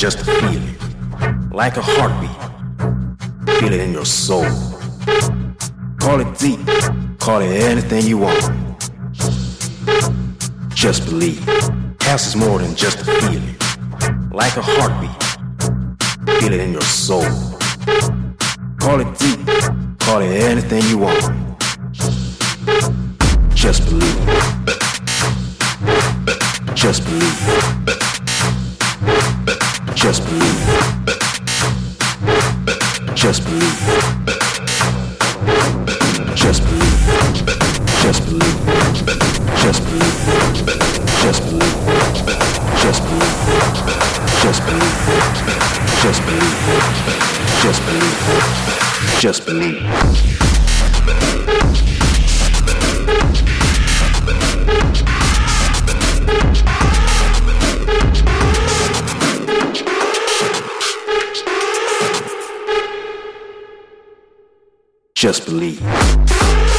just feel it. Like a heartbeat. Feel it in your soul. Call it deep. Call it anything you want. Just believe. House is more than just a feeling. Like a heartbeat. Feel it in your soul. Call it deep. Call it anything you want. Just believe. Just believe. Just believe. Just believe. Just believe. Just believe. Just believe. Just believe. Just believe. Just believe. Just believe. Just believe. Just believe. Just believe.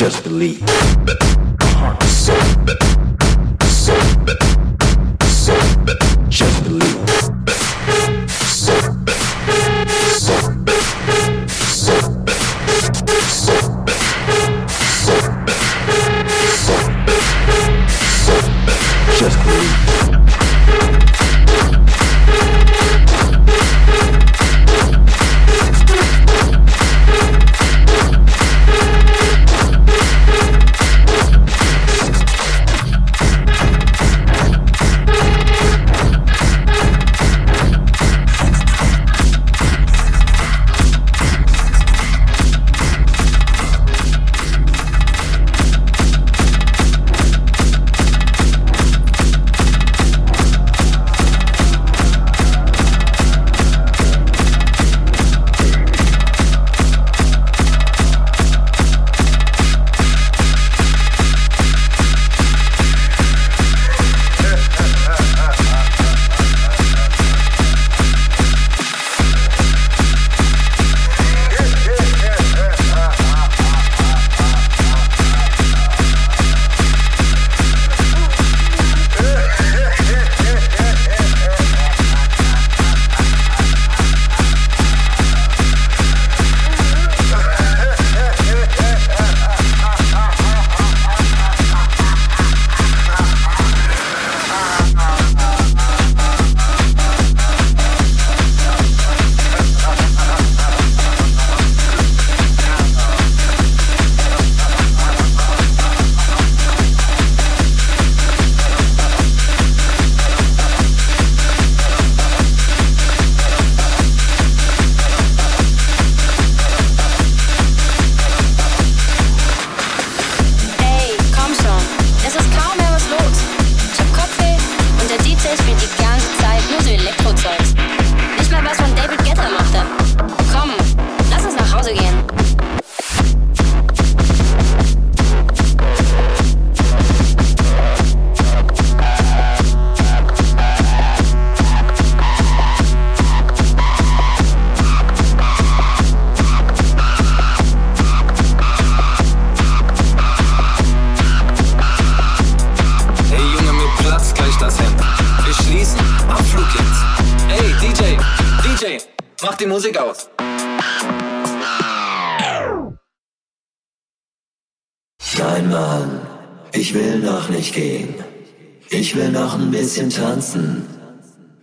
Just believe. Just believe. Noch nicht gehen. Ich will noch ein bisschen tanzen.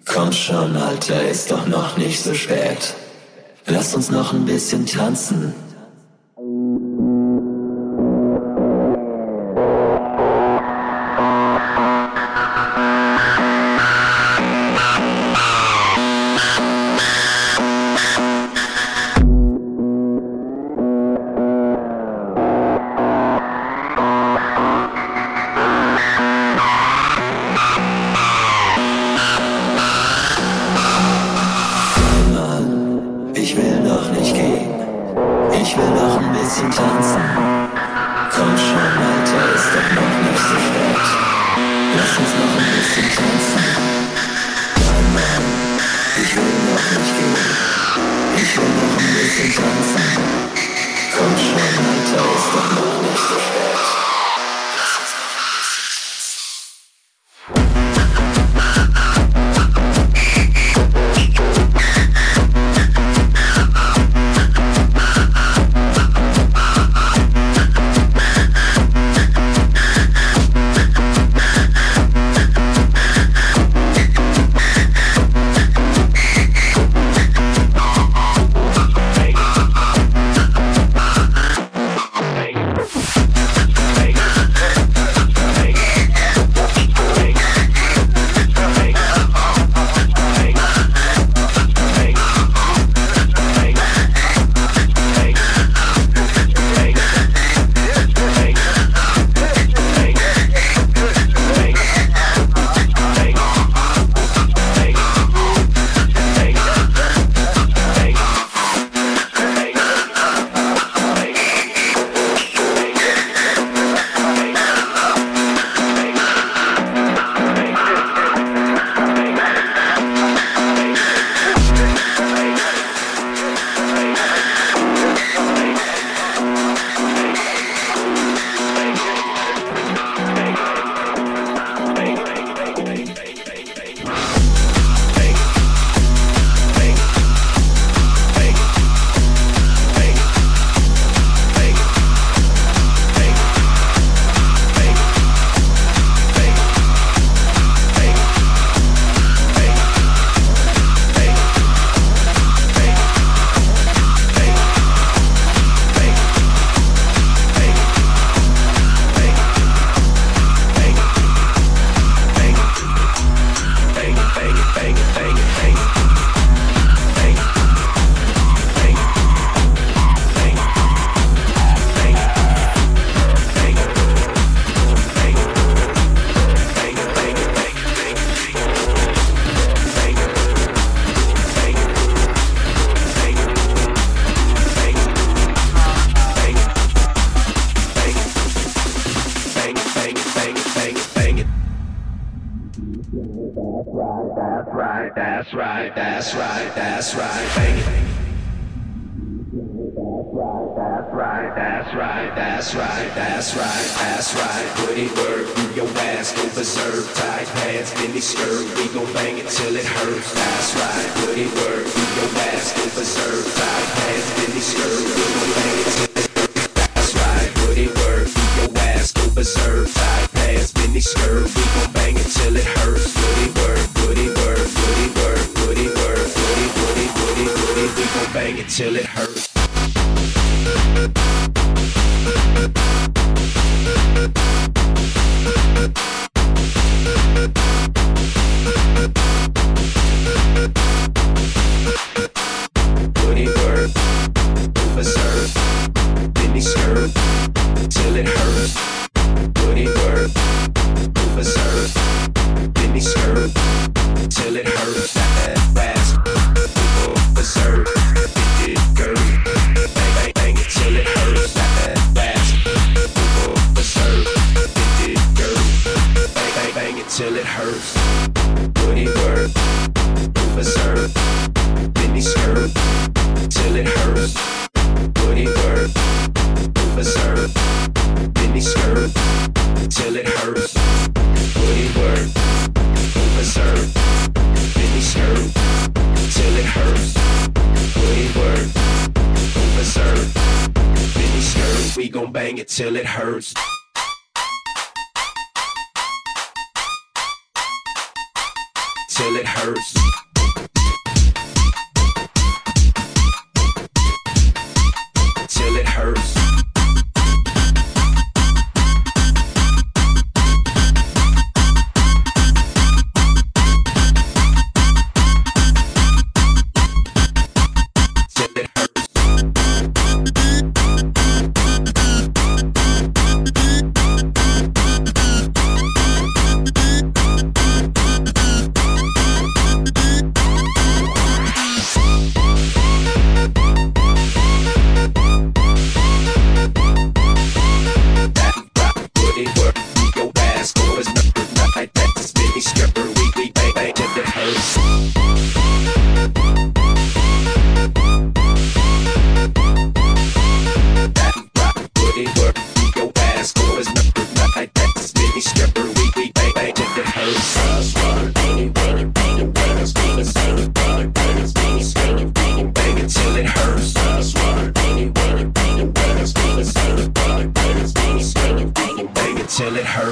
Komm schon, Alter, ist doch noch nicht so spät. Lass uns noch ein bisschen tanzen.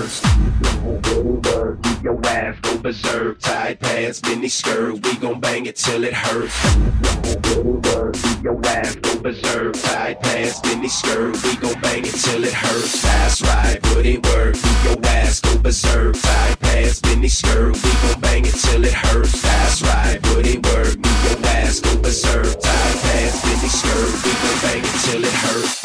first. Word, your ass go berserk. Tight pants, mini skirt, we gon' bang it till it hurts. Word, your ass go berserk. Tight pants, mini skirt, we gon' bang it till it hurts. Fast ride, put it work. We your ass go berserk. Tight pants, mini skirt, we gon' bang it till it hurts. Fast ride, put it work. We your ass go berserk. Tight pants, mini skirt, we gon' bang it till it hurts.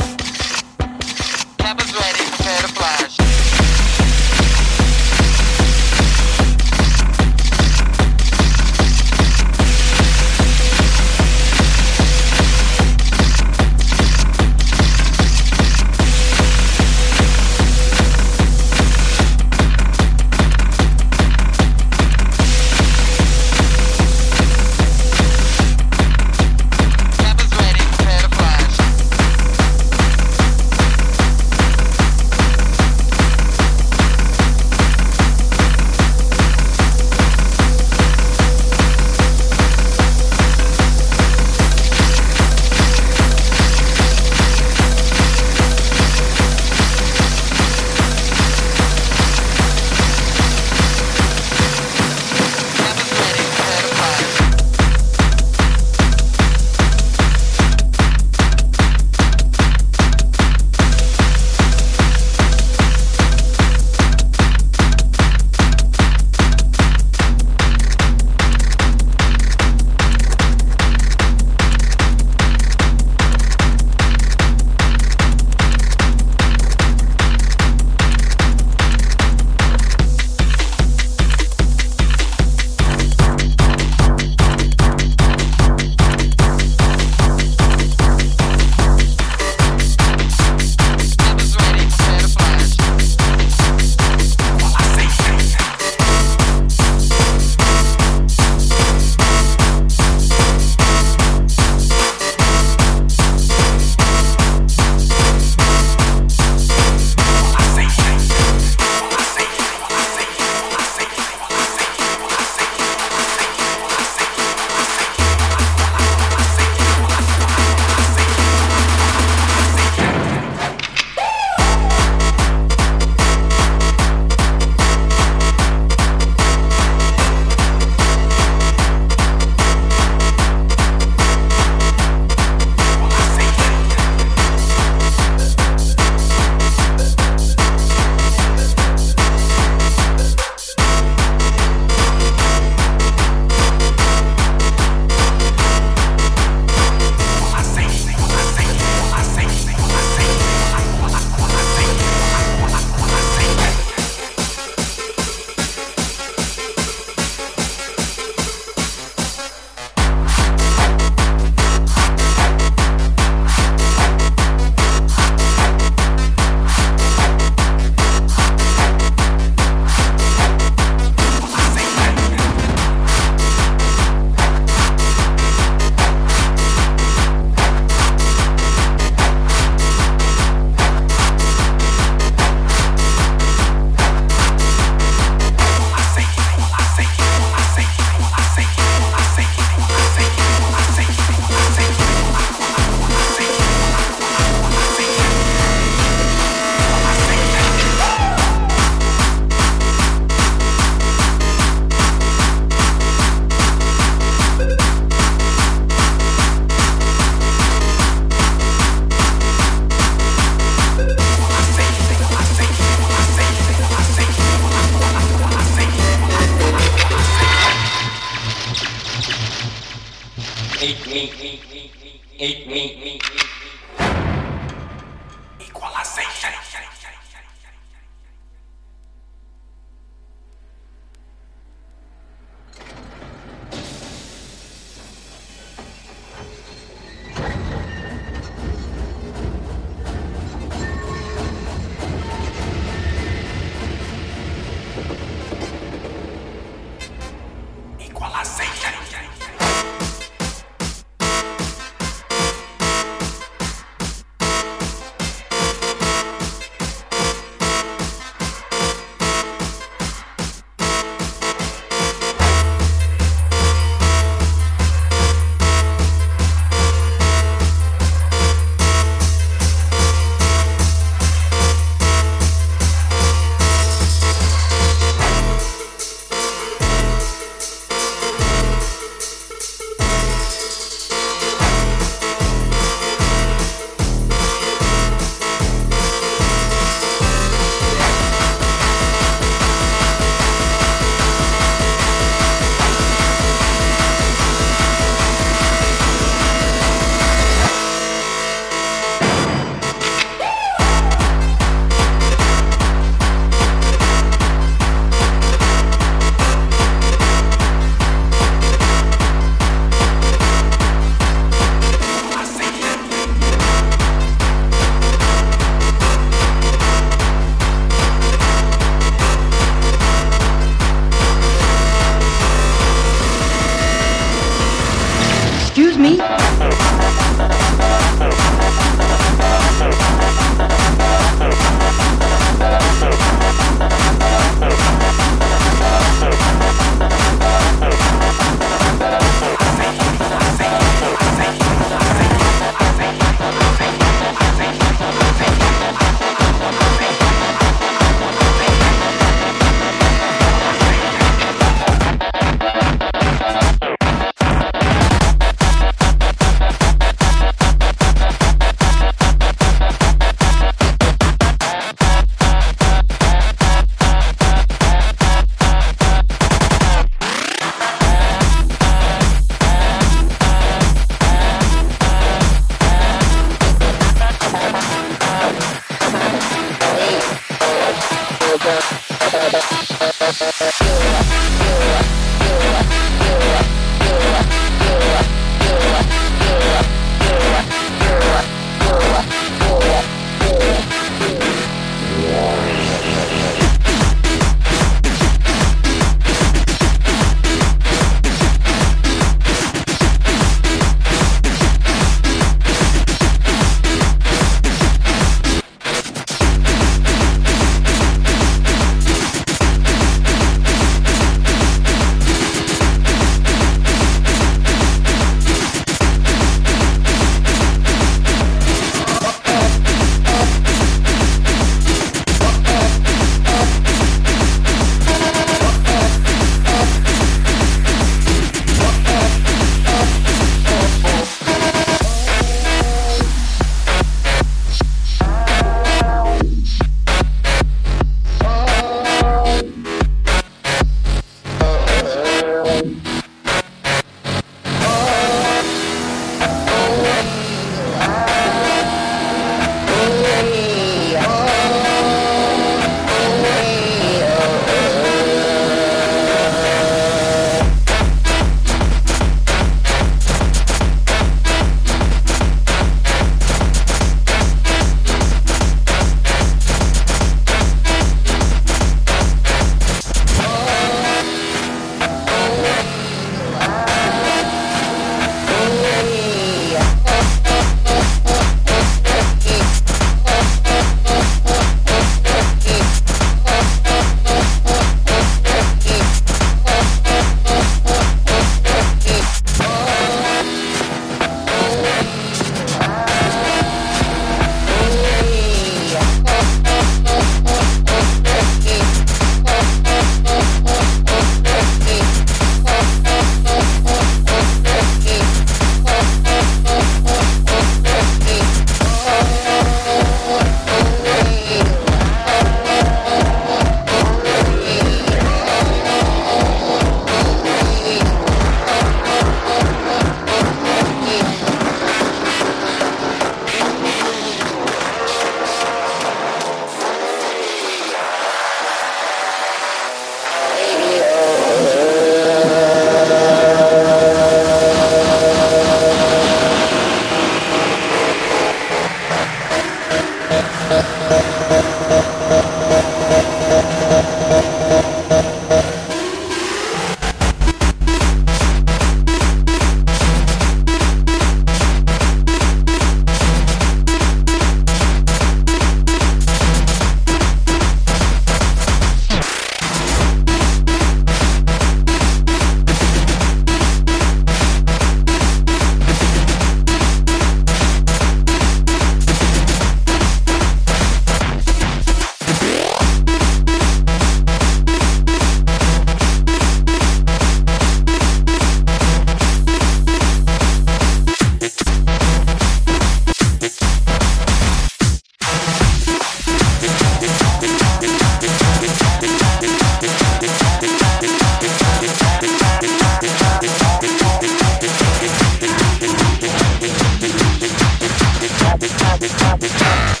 Stop, stop, stop.